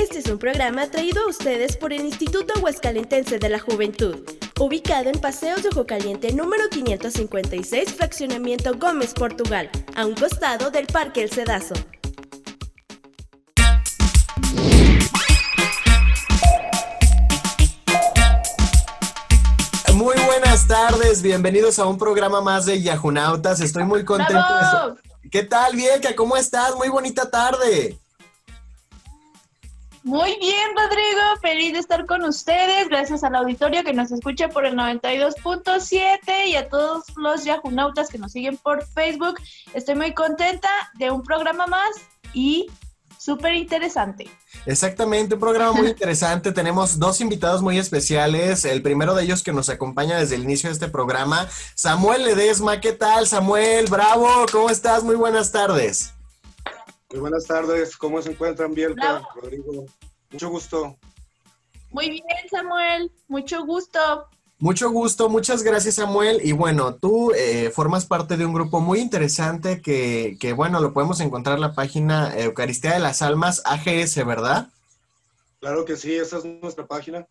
Este es un programa traído a ustedes por el Instituto Huescalentense de la Juventud, ubicado en Paseos de Ojo Caliente número 556, Fraccionamiento Gómez, Portugal, a un costado del Parque El Cedazo. Muy buenas tardes, bienvenidos a un programa más de Yahunautas. Estoy muy contento. ¡Bravo! ¿Qué tal, Bielka? ¿Cómo estás? Muy bonita tarde. Muy bien, Rodrigo. Feliz de estar con ustedes. Gracias al auditorio que nos escucha por el 92.7 y a todos los yahunautas que nos siguen por Facebook. Estoy muy contenta de un programa más y súper interesante. Exactamente, un programa muy interesante. Tenemos dos invitados muy especiales. El primero de ellos que nos acompaña desde el inicio de este programa, Samuel Ledesma. ¿Qué tal, Samuel? Bravo, ¿cómo estás? Muy buenas tardes. Muy buenas tardes, ¿cómo se encuentran, Bielka. Rodrigo? Mucho gusto. Muy bien, Samuel. Mucho gusto. Mucho gusto, muchas gracias Samuel. Y bueno, tú eh, formas parte de un grupo muy interesante que, que, bueno, lo podemos encontrar en la página Eucaristía de las Almas, AGS, ¿verdad? Claro que sí, esa es nuestra página.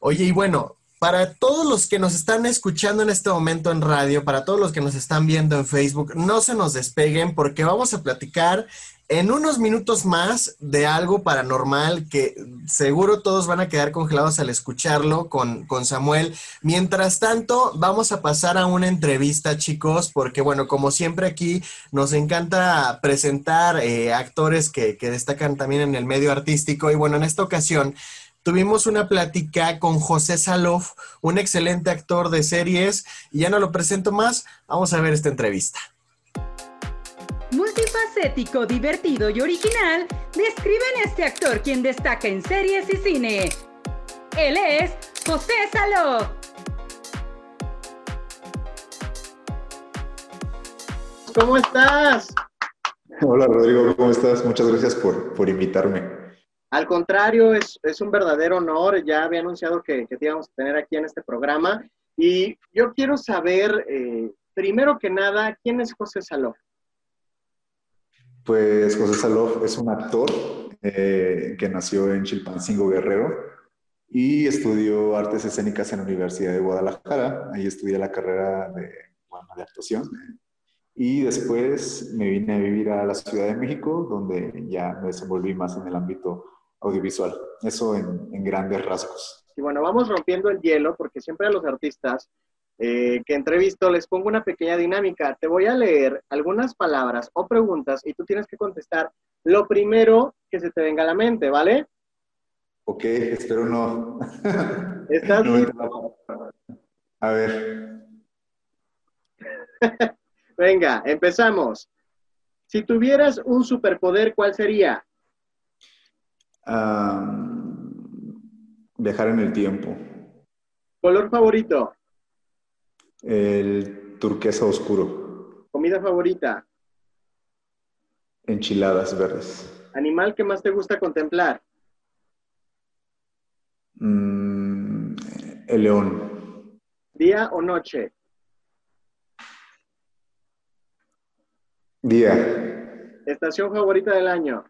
Oye, y bueno, para todos los que nos están escuchando en este momento en radio, para todos los que nos están viendo en Facebook, no se nos despeguen porque vamos a platicar en unos minutos más de algo paranormal que seguro todos van a quedar congelados al escucharlo con, con Samuel. Mientras tanto, vamos a pasar a una entrevista, chicos, porque bueno, como siempre aquí nos encanta presentar eh, actores que, que destacan también en el medio artístico y bueno, en esta ocasión tuvimos una plática con José Salof, un excelente actor de series, y ya no lo presento más, vamos a ver esta entrevista. Multifacético, divertido y original, describen este actor quien destaca en series y cine. Él es José Salof. ¿Cómo estás? Hola Rodrigo, ¿cómo estás? Muchas gracias por, por invitarme. Al contrario, es, es, un verdadero honor. Ya había anunciado que, que, te íbamos a tener aquí en este programa. Y yo quiero saber, eh, primero que nada, ¿quién es José Salof? Pues José Salof es un actor eh, que nació en Chilpancingo Guerrero y estudió artes escénicas en la Universidad de Guadalajara. Ahí estudié la carrera de, bueno, de actuación. Y después me vine a vivir a la Ciudad de México, donde ya me desenvolví más en el ámbito audiovisual. Eso en, en grandes rasgos. Y bueno, vamos rompiendo el hielo porque siempre a los artistas eh, que entrevisto les pongo una pequeña dinámica. Te voy a leer algunas palabras o preguntas y tú tienes que contestar lo primero que se te venga a la mente, ¿vale? Ok, espero no. ¿Estás no listo? A ver. Venga, empezamos. Si tuvieras un superpoder, ¿cuál sería? Um, viajar en el tiempo. ¿Color favorito? El turquesa oscuro. ¿Comida favorita? Enchiladas verdes. ¿Animal que más te gusta contemplar? Mm, el león. ¿Día o noche? Día. ¿Estación favorita del año?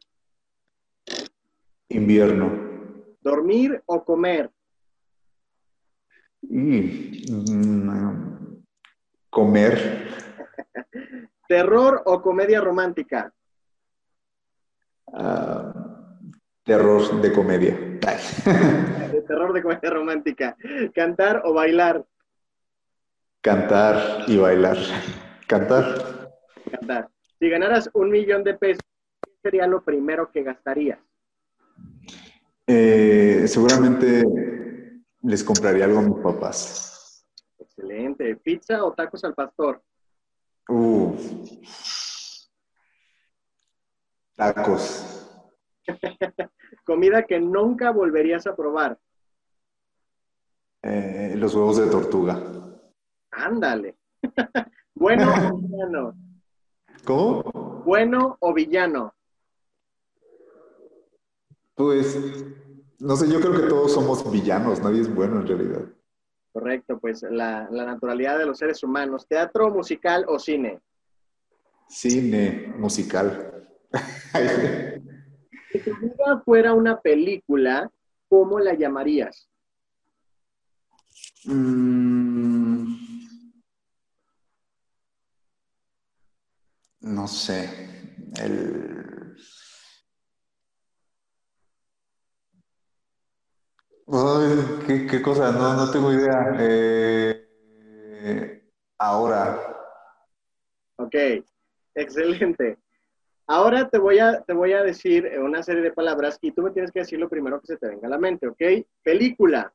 Invierno. ¿Dormir o comer? Y, mm, comer. ¿Terror o comedia romántica? Uh, terror de comedia. de terror de comedia romántica. ¿Cantar o bailar? Cantar y bailar. Cantar. Cantar. Si ganaras un millón de pesos, ¿qué sería lo primero que gastarías? Eh, seguramente les compraría algo a mis papás. Excelente. ¿Pizza o tacos al pastor? Uh, tacos. Comida que nunca volverías a probar. Eh, los huevos de tortuga. Ándale. bueno o villano. ¿Cómo? Bueno o villano. Pues, no sé, yo creo que todos somos villanos, nadie es bueno en realidad. Correcto, pues la, la naturalidad de los seres humanos. ¿Teatro, musical o cine? Cine, musical. Si tu vida fuera una película, ¿cómo la llamarías? Mm, no sé. El... Ay, ¿qué, qué cosa? No, no tengo idea. Eh, ahora. Ok, excelente. Ahora te voy, a, te voy a decir una serie de palabras y tú me tienes que decir lo primero que se te venga a la mente, ¿ok? Película.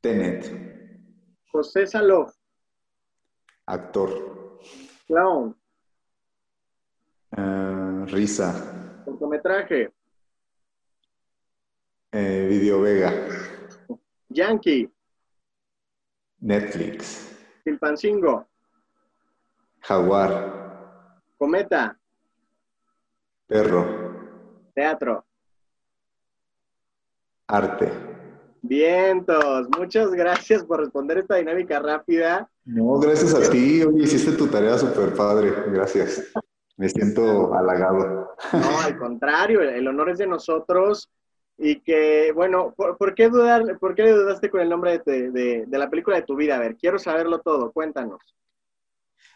Tenet. José Salof. Actor. Clown. Eh, risa. Cortometraje. Eh, Video Vega. Yankee. Netflix. Silpancingo. Jaguar. Cometa. Perro. Teatro. Arte. Vientos. Muchas gracias por responder esta dinámica rápida. No, gracias a ti. Oye, hiciste tu tarea súper padre. Gracias. Me siento halagado. No, al contrario, el, el honor es de nosotros. Y que, bueno, ¿por, qué dudar, por qué dudaste con el nombre de, de- de la película de tu vida? A ver, quiero saberlo todo, cuéntanos.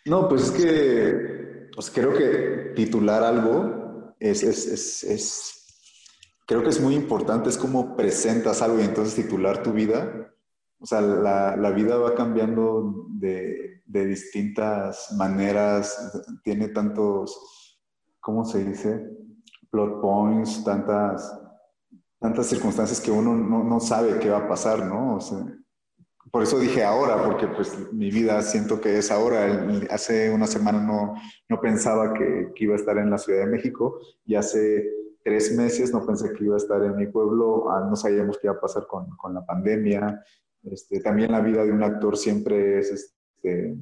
No, pues es que pues creo que titular algo es, es, es, es- creo que es muy importante, es como presentas algo y entonces titular tu vida. O sea, la, la vida va cambiando de, de distintas maneras, tiene tantos, ¿cómo se dice? Plot points, tantas, tantas circunstancias que uno no, no sabe qué va a pasar, ¿no? Por eso dije ahora, porque pues mi vida siento que es ahora. Hace una semana no, no pensaba que, que iba a estar en la Ciudad de México y hace tres meses no pensé que iba a estar en mi pueblo. Ah, no sabíamos qué iba a pasar con, con la pandemia. Este, también la vida de un actor siempre es este,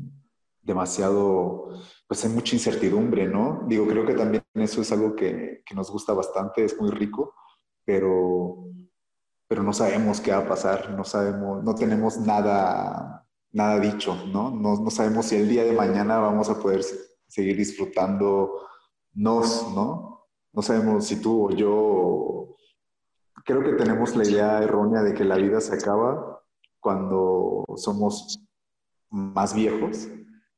demasiado, pues hay mucha incertidumbre, ¿no? Digo, creo que también eso es algo que, que nos gusta bastante, es muy rico, pero pero no sabemos qué va a pasar, no sabemos, no tenemos nada, nada dicho, ¿no? ¿no? No sabemos si el día de mañana vamos a poder se- seguir disfrutando nos, ¿no? No sabemos si tú o yo, creo que tenemos la idea errónea de que la vida se acaba cuando somos más viejos.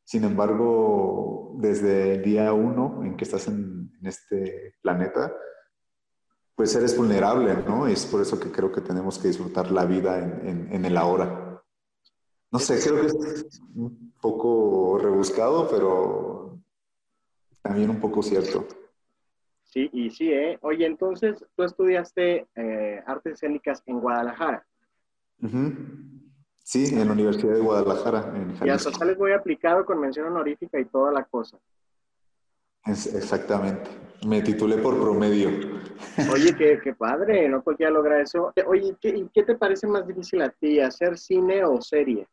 Sin embargo, desde el día uno en que estás en, en este planeta, pues eres vulnerable, ¿no? Es por eso que creo que tenemos que disfrutar la vida en, en- en el ahora. No sé, creo que es un poco rebuscado, pero también un poco cierto. Sí, y sí, ¿eh? Oye, entonces tú estudiaste eh, artes escénicas en Guadalajara. Sí, en la Universidad de Guadalajara, en Y hasta sales muy aplicado con mención honorífica y toda la cosa. Es- exactamente. Me titulé por promedio. Oye, qué, qué padre, no cualquiera logra eso. Oye, ¿qué, te parece más difícil a ti, hacer cine o serie?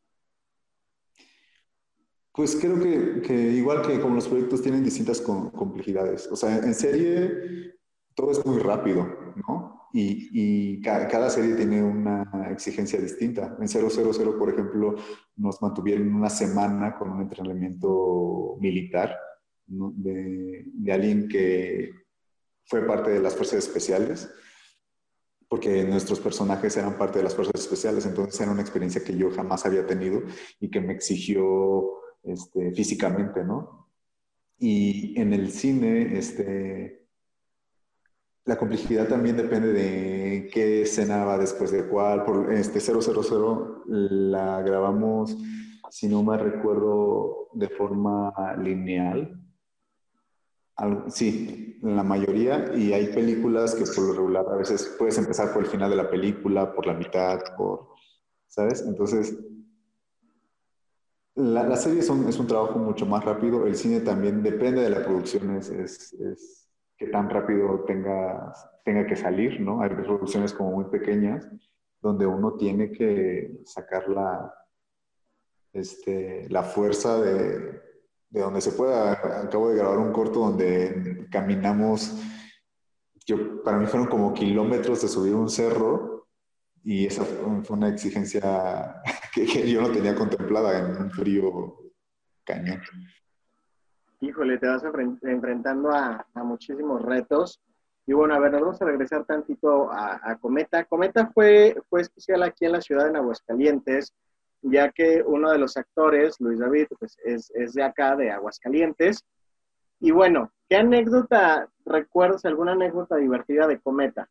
Pues creo que, que igual que como los proyectos tienen distintas com- complejidades. O sea, en serie todo es muy rápido, ¿no? Y, y ca- cada serie tiene una exigencia distinta. En 000, por ejemplo, nos mantuvieron una semana con un entrenamiento militar. De, de alguien que fue parte de las fuerzas especiales, porque nuestros personajes eran parte de las fuerzas especiales, entonces era una experiencia que yo jamás había tenido y que me exigió este, físicamente, ¿no? Y en el cine, este, la complejidad también depende de qué escena va después de cuál. Por este 000 la grabamos, si no me recuerdo, de forma lineal. Al- sí, la mayoría. Y hay películas que por lo regular a veces puedes empezar por el final de la película, por la mitad, por, ¿sabes? Entonces, la, la serie es un, trabajo mucho más rápido. El cine también depende de la producción, es, es, es qué tan rápido tenga, tenga que salir, ¿no? Hay producciones como muy pequeñas donde uno tiene que sacar la, este, la fuerza de, de donde se pueda. Acabo de grabar un corto donde caminamos, yo, para mí fueron como kilómetros de subir un cerro y esa fue una exigencia que, que yo no tenía contemplada en un frío cañón. Híjole, te vas enfren- enfrentando a, a muchísimos retos. Y bueno, a ver, nos vamos a regresar tantito a, Cometa. Cometa fue, fue especial aquí en la ciudad de Aguascalientes, ya que uno de los actores, Luis David, pues es, es de acá, de Aguascalientes. Y bueno, ¿qué anécdota recuerdas, alguna anécdota divertida de Cometa?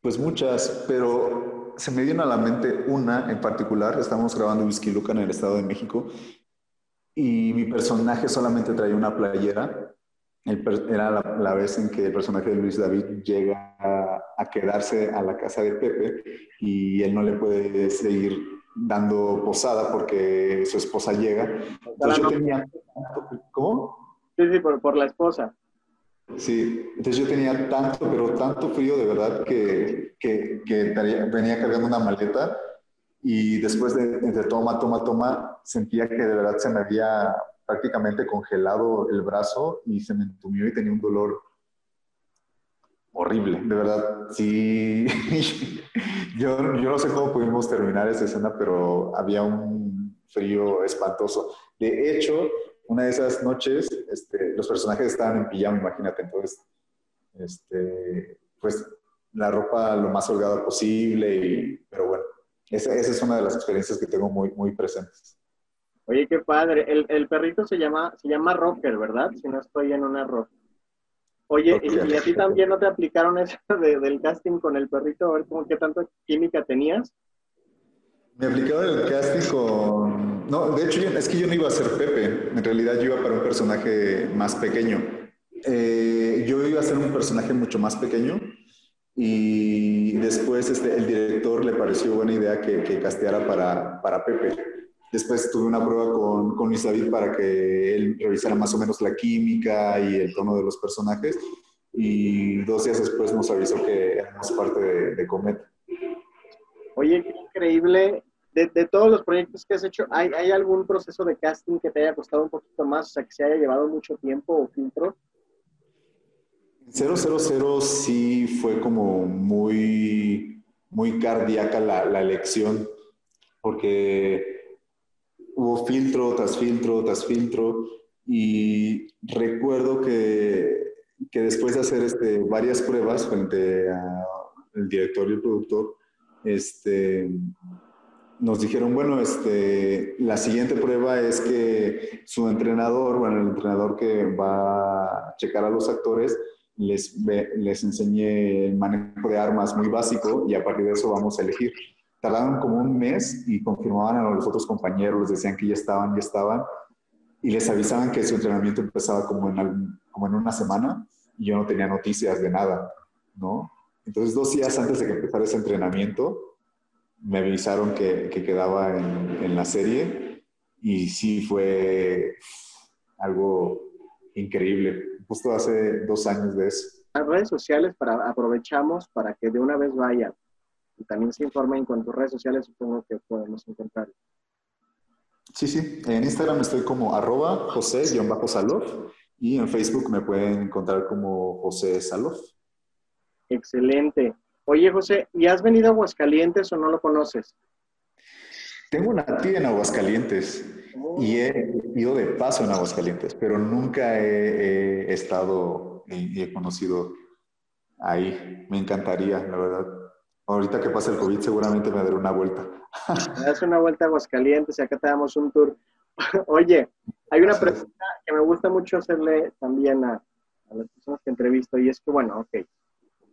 Pues muchas, pero se me viene a la mente una en particular. Estamos grabando Whisky Luca en el Estado de México y mi personaje solamente traía una playera. era la, vez en que el personaje de Luis David llega a, quedarse a la casa de Pepe y él no le puede seguir dando posada porque su esposa llega. Entonces yo tenía... ¿Cómo? Sí, sí, por, por la esposa. Sí, entonces yo tenía tanto, pero tanto frío de verdad que, que, venía cargando una maleta y después de, de, toma, toma, toma, sentía que de verdad se me había prácticamente congelado el brazo y se me entumió y tenía un dolor horrible, de verdad. Sí, yo, yo no sé cómo pudimos terminar esa escena, pero había un frío espantoso. De hecho, una de esas noches, este, los personajes estaban en pijama, imagínate, entonces, este, pues la ropa lo más holgada posible, y, pero bueno, esa, esa, es una de las experiencias que tengo muy, muy presentes. Oye, qué padre. El, el, perrito se llama, se llama Rocker, ¿verdad? Si no estoy en un error. Oye, y, a ti también no te aplicaron eso del casting con el perrito? A ver, ¿cómo, ¿qué tanta química tenías? Me aplicaron el casting con... No, de hecho, es que yo no iba a ser Pepe. En realidad yo iba para un personaje más pequeño. Eh, yo iba a ser un personaje mucho más pequeño y después este, el director le pareció buena idea que, que casteara para, para Pepe. Después tuve una prueba con, con Luis David para que él revisara más o menos la química y el tono de los personajes. Y dos días después nos avisó que éramos parte de, de Cometa. Oye, qué increíble. De, de, todos los proyectos que has hecho, ¿hay, ¿hay, algún proceso de casting que te haya costado un poquito más, o sea, que se haya llevado mucho tiempo o filtro? 000 sí fue como muy, muy cardíaca la, la elección, porque hubo filtro tras filtro tras filtro, y recuerdo que, que después de hacer este, varias pruebas frente al director y el productor, este, nos dijeron, bueno, este, la siguiente prueba es que su entrenador, bueno, el entrenador que va a checar a los actores, les, les enseñe el manejo de armas muy básico y a partir de eso vamos a elegir. Tardaron como un mes y confirmaban a los otros compañeros, les decían que ya estaban, ya estaban, y les avisaban que su entrenamiento empezaba como en, como en una semana y yo no tenía noticias de nada, ¿no? Entonces, dos días antes de que empezara ese entrenamiento, me avisaron que, que quedaba en, en, la serie y sí fue algo increíble. Justo hace dos años de eso. Las redes sociales para, aprovechamos para que de una vez vayan y también se informen con tus redes sociales, supongo que podemos encontrar. Sí, sí. En Instagram estoy como arroba José-Salof y en Facebook me pueden encontrar como José Salof. Excelente. Oye, José, ¿y has venido a Aguascalientes o no lo conoces? Tengo una tía en Aguascalientes y he ido de paso en Aguascalientes, pero nunca he, estado y he conocido ahí. Me encantaría, la verdad. Ahorita que pasa el COVID seguramente me daré una vuelta. Das una vuelta a Aguascalientes y acá te damos un tour. Oye, hay una pregunta que me gusta mucho hacerle también a, a las personas que entrevisto y es que, bueno, ok,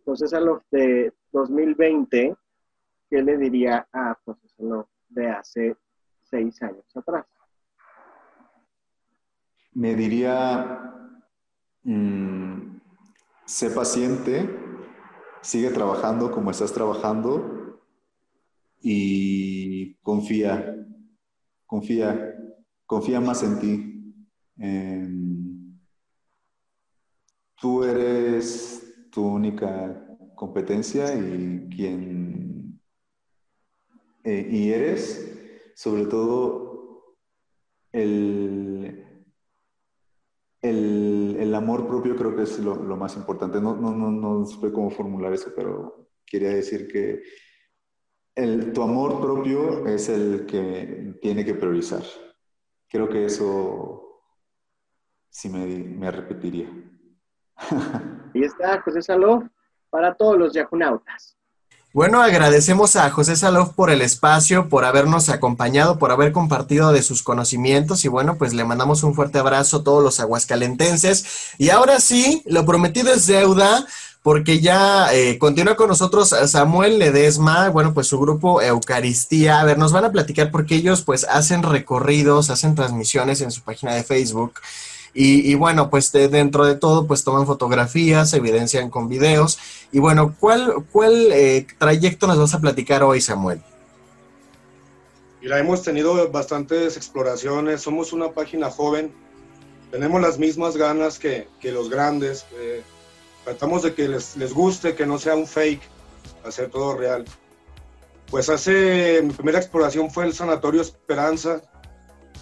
entonces, a los de 2020, ¿qué le diría a pues, lo de hace seis años atrás? Me diría, mm, sé paciente, sigue trabajando como estás trabajando y confía, confía, confía más en ti. tú eres tu única competencia y quien eh, y eres, sobre todo el, el, amor propio creo que es lo, más importante. No, no, no, no sé cómo formular eso, pero quería decir que el, tu amor propio es el que tiene que priorizar. Creo que eso sí me, me repetiría. Ahí está José Salov para todos los yajunautas. Bueno, agradecemos a José Salov por el espacio, por habernos acompañado, por haber compartido de sus conocimientos y bueno, pues le mandamos un fuerte abrazo a todos los aguascalentenses. Y ahora sí, lo prometido es deuda porque ya eh, continúa con nosotros Samuel Ledesma, bueno, pues su grupo Eucaristía. A ver, nos van a platicar porque ellos pues hacen recorridos, hacen transmisiones en su página de Facebook. Y, bueno, pues dentro de todo, pues toman fotografías, evidencian con videos. Y bueno, ¿cuál, cuál eh, trayecto nos vas a platicar hoy, Samuel? Mira, hemos tenido bastantes exploraciones, somos una página joven, tenemos las mismas ganas que, que los grandes, eh, tratamos de que les, les, guste, que no sea un fake, hacer todo real. Pues hace, mi primera exploración fue el Sanatorio Esperanza,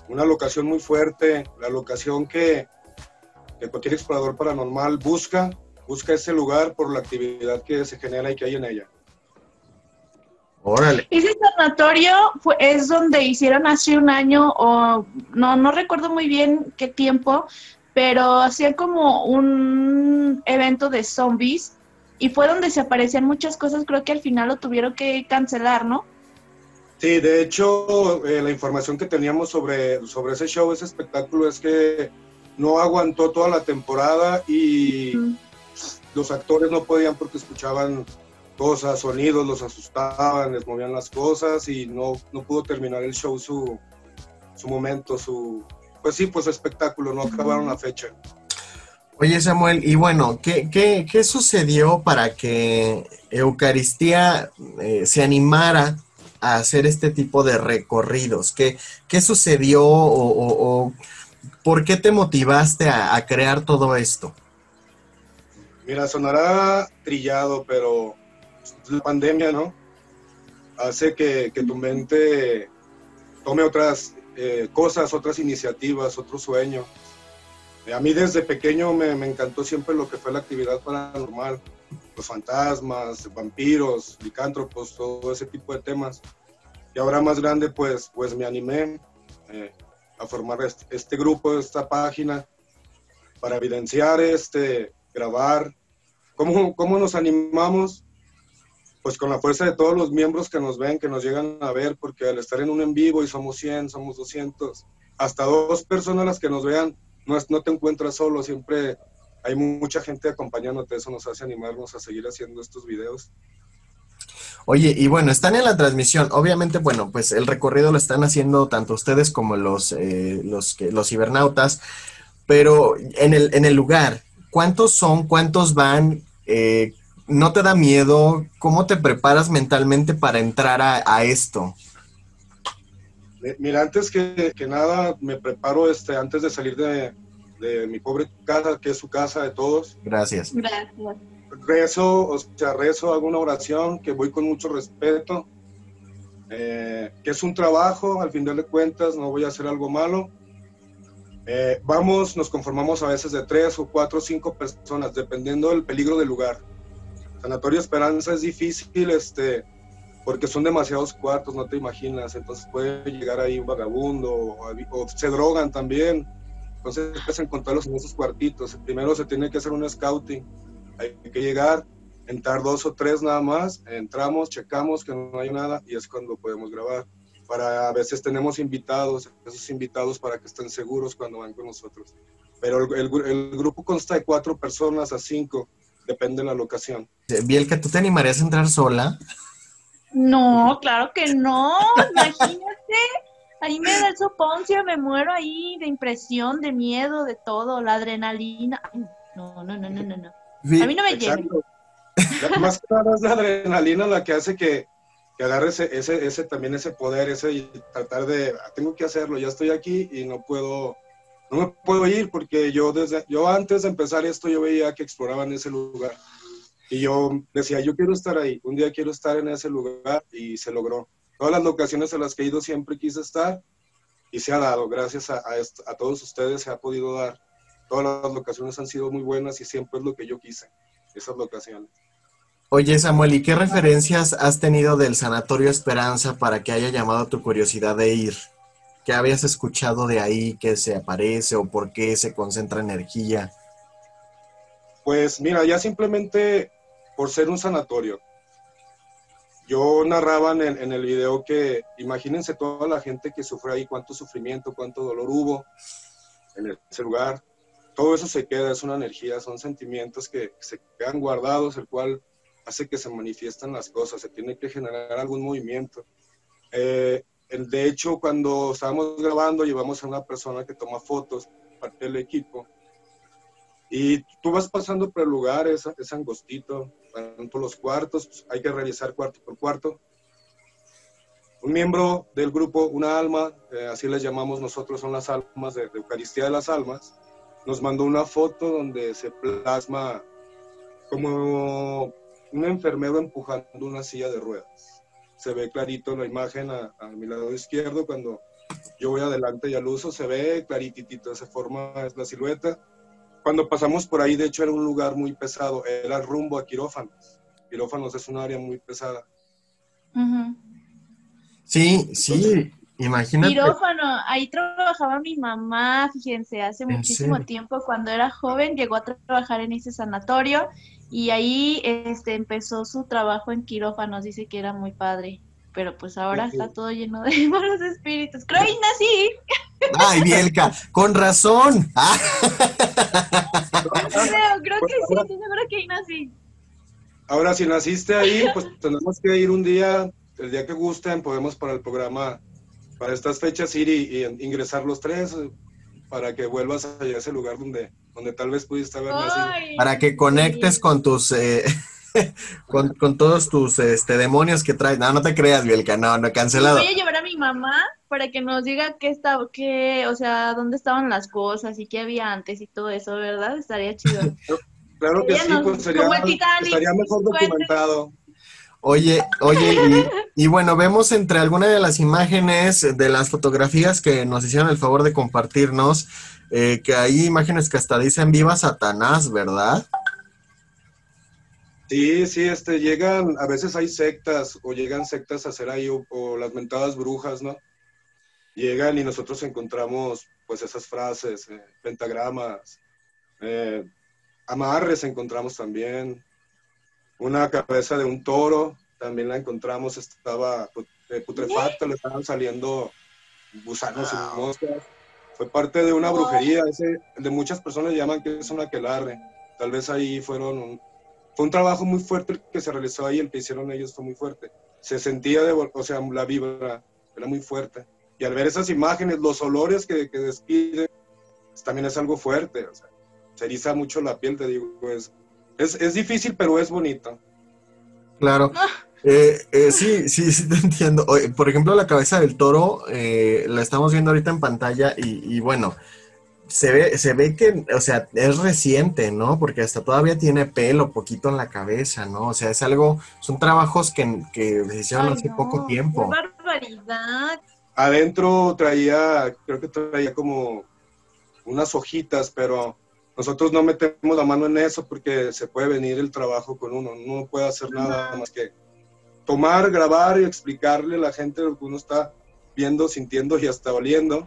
una locación muy fuerte, la locación que, cualquier explorador paranormal busca, busca ese lugar por la actividad que se genera y que hay en ella. Órale. Ese sanatorio fue, es donde hicieron hace un año, o no, no recuerdo muy bien qué tiempo, pero hacían como un evento de zombies y fue donde se aparecían muchas cosas, creo que al final lo tuvieron que cancelar, ¿no? Sí, de hecho, eh, la información que teníamos sobre, sobre ese show, ese espectáculo, es que no aguantó toda la temporada y los actores no podían porque escuchaban cosas, sonidos, los asustaban, les movían las cosas y no, no pudo terminar el show su, su momento, su, pues sí, pues espectáculo, no acabaron la fecha. Oye Samuel, y bueno, ¿qué, qué, qué sucedió para que Eucaristía eh, se animara a hacer este tipo de recorridos? ¿Qué, qué sucedió o, por qué te motivaste a, crear todo esto? Mira, sonará trillado, pero la pandemia, ¿no? Hace que, tu mente tome otras eh, cosas, otras iniciativas, otro sueño. A mí desde pequeño me, me encantó siempre lo que fue la actividad paranormal los fantasmas, vampiros, licántropos, todo ese tipo de temas. Y ahora más grande, pues, pues me animé eh, a formar este, grupo, esta página, para evidenciar, este, grabar. ¿Cómo, ¿Cómo nos animamos? Pues con la fuerza de todos los miembros que nos ven, que nos llegan a ver, porque al estar en un en vivo y somos 100, somos 200, hasta dos personas las que nos vean, no, no te encuentras solo, siempre hay mucha gente acompañándote, eso nos hace animarnos a seguir haciendo estos videos. Oye, y bueno, están en la transmisión. Obviamente, bueno, pues el recorrido lo están haciendo tanto ustedes como los, eh, los, que, los cibernautas, pero en el, en el lugar, ¿cuántos son? ¿Cuántos van? Eh, ¿No te da miedo? ¿Cómo te preparas mentalmente para entrar a, esto? Mira, antes que, que, nada, me preparo este, antes de salir de, de mi pobre casa, que es su casa de todos. Gracias. Gracias. Rezo, o sea, rezo, hago una oración que voy con mucho respeto, eh, que es un trabajo, al final de cuentas, no voy a hacer algo malo. Eh, vamos, nos conformamos a veces de tres o cuatro o cinco personas, dependiendo del peligro del lugar. Sanatorio Esperanza es difícil, este, porque son demasiados cuartos, no te imaginas. Entonces puede llegar ahí un vagabundo o se drogan también entonces que encontrarlos en esos cuartitos. Primero se tiene que hacer un scouting. Hay que llegar, entrar dos o tres nada más, entramos, checamos que no hay nada y es cuando podemos grabar. Para a veces tenemos invitados, esos invitados para que estén seguros cuando van con nosotros. Pero el, el, grupo consta de cuatro personas a cinco, depende de la locación. que ¿tú te animarías a entrar sola? No, claro que no, imagínate. Ahí me da el soponcio, me muero ahí de impresión, de miedo, de todo, la adrenalina. no, no, no, no, no, no. A mí no me llega. Más que nada es la adrenalina la que hace que, que agarre ese, ese, también ese poder, ese y tratar de, ah, tengo que hacerlo, ya estoy aquí y no puedo, no me puedo ir porque yo desde, yo antes de empezar esto yo veía que exploraban ese lugar y yo decía, yo quiero estar ahí, un día quiero estar en ese lugar y se logró todas las locaciones a las que he ido siempre quise estar y se ha dado, gracias a, a, todos ustedes se ha podido dar. Todas las locaciones han sido muy buenas y siempre es lo que yo quise, esas locaciones. Oye Samuel, ¿y qué referencias has tenido del Sanatorio Esperanza para que haya llamado tu curiosidad de ir? ¿Qué habías escuchado de ahí que se aparece o por qué se concentra energía? Pues mira, ya simplemente por ser un sanatorio. Yo narraba en el, en el video que imagínense toda la gente que sufre ahí, cuánto sufrimiento, cuánto dolor hubo en ese lugar. Todo eso se queda, es una energía, son sentimientos que se quedan guardados, el cual hace que se manifiestan las cosas, se tiene que generar algún movimiento. Eh, de hecho, cuando estábamos grabando, llevamos a una persona que toma fotos, parte del equipo, y tú vas pasando por el lugar, es, angostito, van por los cuartos, pues, hay que revisar cuarto por cuarto. Un miembro del grupo, una alma, eh, así les llamamos nosotros, son las almas de, Eucaristía de las Almas, nos mandó una foto donde se plasma como un enfermero empujando una silla de ruedas. Se ve clarito la imagen a, a mi lado izquierdo, cuando yo voy adelante y al uso, se ve clarititito, esa forma es la silueta cuando pasamos por ahí, de hecho, era un lugar muy pesado, era rumbo a quirófanos. Quirófanos es un área muy pesada. Sí, sí, imagínate. Quirófano, ahí trabajaba mi mamá, fíjense, hace muchísimo tiempo, cuando era joven, llegó a trabajar en ese sanatorio y ahí este, empezó su trabajo en quirófanos, dice que era muy padre pero pues ahora está todo lleno de malos espíritus. Creo que nací. Ay, Bielka, con razón. creo, creo que sí, estoy segura que ahí nací. Ahora, si naciste ahí, pues tenemos que ir un día, el día que gusten, podemos para el programa, para estas fechas ir y, ingresar los tres para que vuelvas a ese lugar donde, donde tal vez pudiste haber nacido. Para que conectes con tus... Eh, con, con, todos tus este, demonios que traes. No, no te creas, Bielka, no, no, cancelado. Voy a llevar a mi mamá para que nos diga qué estaba, qué, o sea, dónde estaban las cosas y qué había antes y todo eso, ¿verdad? Estaría chido. Claro que sí, pues sería, estaría mejor documentado. Oye, oye, y, y, bueno, vemos entre algunas de las imágenes de las fotografías que nos hicieron el favor de compartirnos, eh, que hay imágenes que hasta dicen viva Satanás, ¿verdad? Sí, sí, este, llegan, a veces hay sectas o llegan sectas a hacer ahí o, las mentadas brujas, ¿no? Llegan y nosotros encontramos pues esas frases, eh, pentagramas, eh, amarres encontramos también, una cabeza de un toro también la encontramos, estaba eh, putrefacta, le estaban saliendo gusanos y moscas. Fue parte de una brujería, ese, de muchas personas llaman que es una aquelarre. Tal vez ahí fueron fue un trabajo muy fuerte el que se realizó ahí, el que hicieron ellos fue muy fuerte. Se sentía, de, o sea, la vibra era muy fuerte. Y al ver esas imágenes, los olores que, que despiden, pues, también es algo fuerte. O sea, se eriza mucho la piel, te digo. Es, es, es difícil, pero es bonito. Claro. Eh, eh, sí, sí, sí, te entiendo. Por ejemplo, la cabeza del toro eh, la estamos viendo ahorita en pantalla y, y bueno, se ve, se ve que, o sea, es reciente, ¿no? Porque hasta todavía tiene pelo poquito en la cabeza, ¿no? O sea, es algo, son trabajos que, que se hicieron hace poco tiempo. ¡Qué barbaridad! Adentro traía, creo que traía como unas hojitas, pero nosotros no metemos la mano en eso porque se puede venir el trabajo con uno, no puede hacer nada más que tomar, grabar y explicarle a la gente lo que uno está viendo, sintiendo y hasta oliendo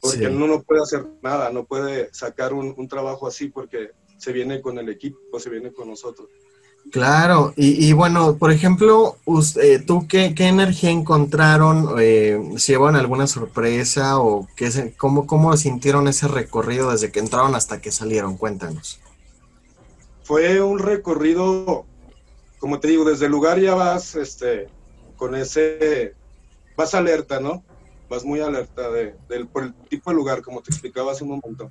porque uno no puede hacer nada, no puede sacar un, trabajo así porque se viene con el equipo, se viene con nosotros. Claro, y, bueno, por ejemplo, usted, ¿tú qué, qué, energía encontraron? Eh, ¿Si llevan alguna sorpresa o qué, cómo, cómo sintieron ese recorrido desde que entraron hasta que salieron? Cuéntanos. Fue un recorrido, como te digo, desde el lugar ya vas este, con ese, vas alerta, ¿no? vas muy alerta de, por el tipo de lugar, como te explicaba hace un momento.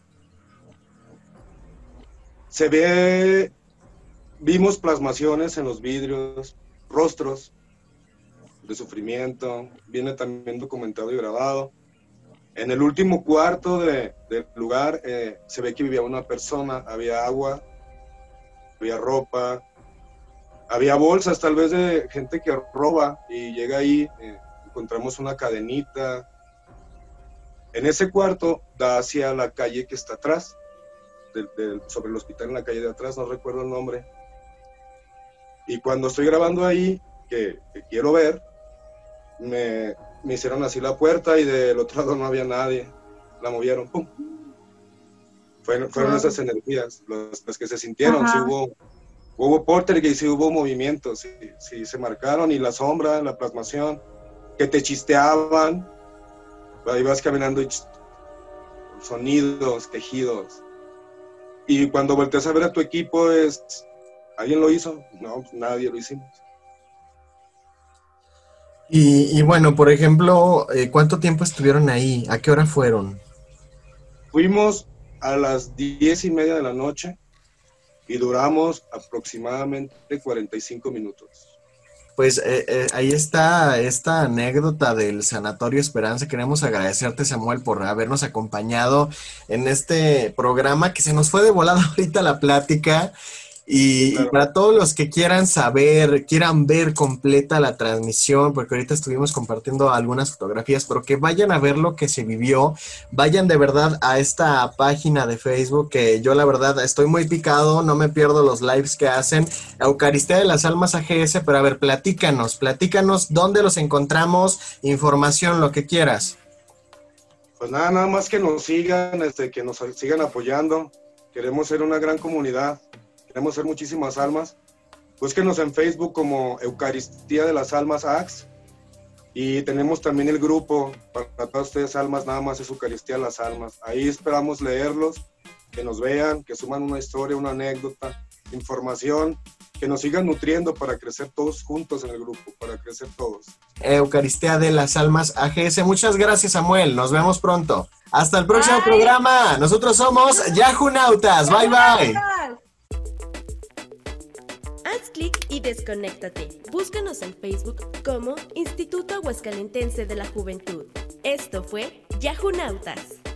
Se ve, vimos plasmaciones en los vidrios, rostros de sufrimiento, viene también documentado y grabado. En el último cuarto de, del lugar eh, se ve que vivía una persona, había agua, había ropa, había bolsas tal vez de gente que roba y llega ahí, eh, encontramos una cadenita. En ese cuarto da hacia la calle que está atrás, sobre el hospital en la calle de atrás, no recuerdo el nombre. Y cuando estoy grabando ahí, que, quiero ver, me, me, hicieron así la puerta y del otro lado no había nadie. La movieron, ¡pum! fueron, fueron esas energías las, las que se sintieron. Ajá. Sí hubo, hubo poltergeist, sí hubo movimientos, sí, sí se marcaron. Y la sombra, la plasmación, que te chisteaban. Ahí vas caminando y sonidos, tejidos. Y cuando volteas a ver a tu equipo, es. ¿Alguien lo hizo? No, nadie lo hicimos. Y, y bueno, por ejemplo, eh, ¿cuánto tiempo estuvieron ahí? ¿A qué hora fueron? Fuimos a las diez y media de la noche y duramos aproximadamente 45 minutos. Pues eh, eh, ahí está esta anécdota del Sanatorio Esperanza. Queremos agradecerte, Samuel, por habernos acompañado en este programa que se nos fue de volada ahorita la plática. Y, Claro. y para todos los que quieran saber, quieran ver completa la transmisión, porque ahorita estuvimos compartiendo algunas fotografías, pero que vayan a ver lo que se vivió, vayan de verdad a esta página de Facebook, que yo la verdad estoy muy picado, no me pierdo los lives que hacen, Eucaristía de las Almas AGS, pero a ver, platícanos, platícanos dónde los encontramos, información, lo que quieras. Pues nada, nada más que nos sigan, este, que nos sigan apoyando. Queremos ser una gran comunidad, queremos ser muchísimas almas. Búsquenos en Facebook como Eucaristía de las Almas AX. Y tenemos también el grupo para todas ustedes almas, nada más es Eucaristía de las Almas. Ahí esperamos leerlos, que nos vean, que suman una historia, una anécdota, información, que nos sigan nutriendo para crecer todos juntos en el grupo, para crecer todos. Eucaristía de las Almas AGS. Muchas gracias, Samuel. Nos vemos pronto. Hasta el próximo Bye. programa. Nosotros somos Yahunautas. Bye bye. Haz clic y desconéctate. Búscanos en Facebook como Instituto Aguascalentense de la Juventud. Esto fue Yahunautas.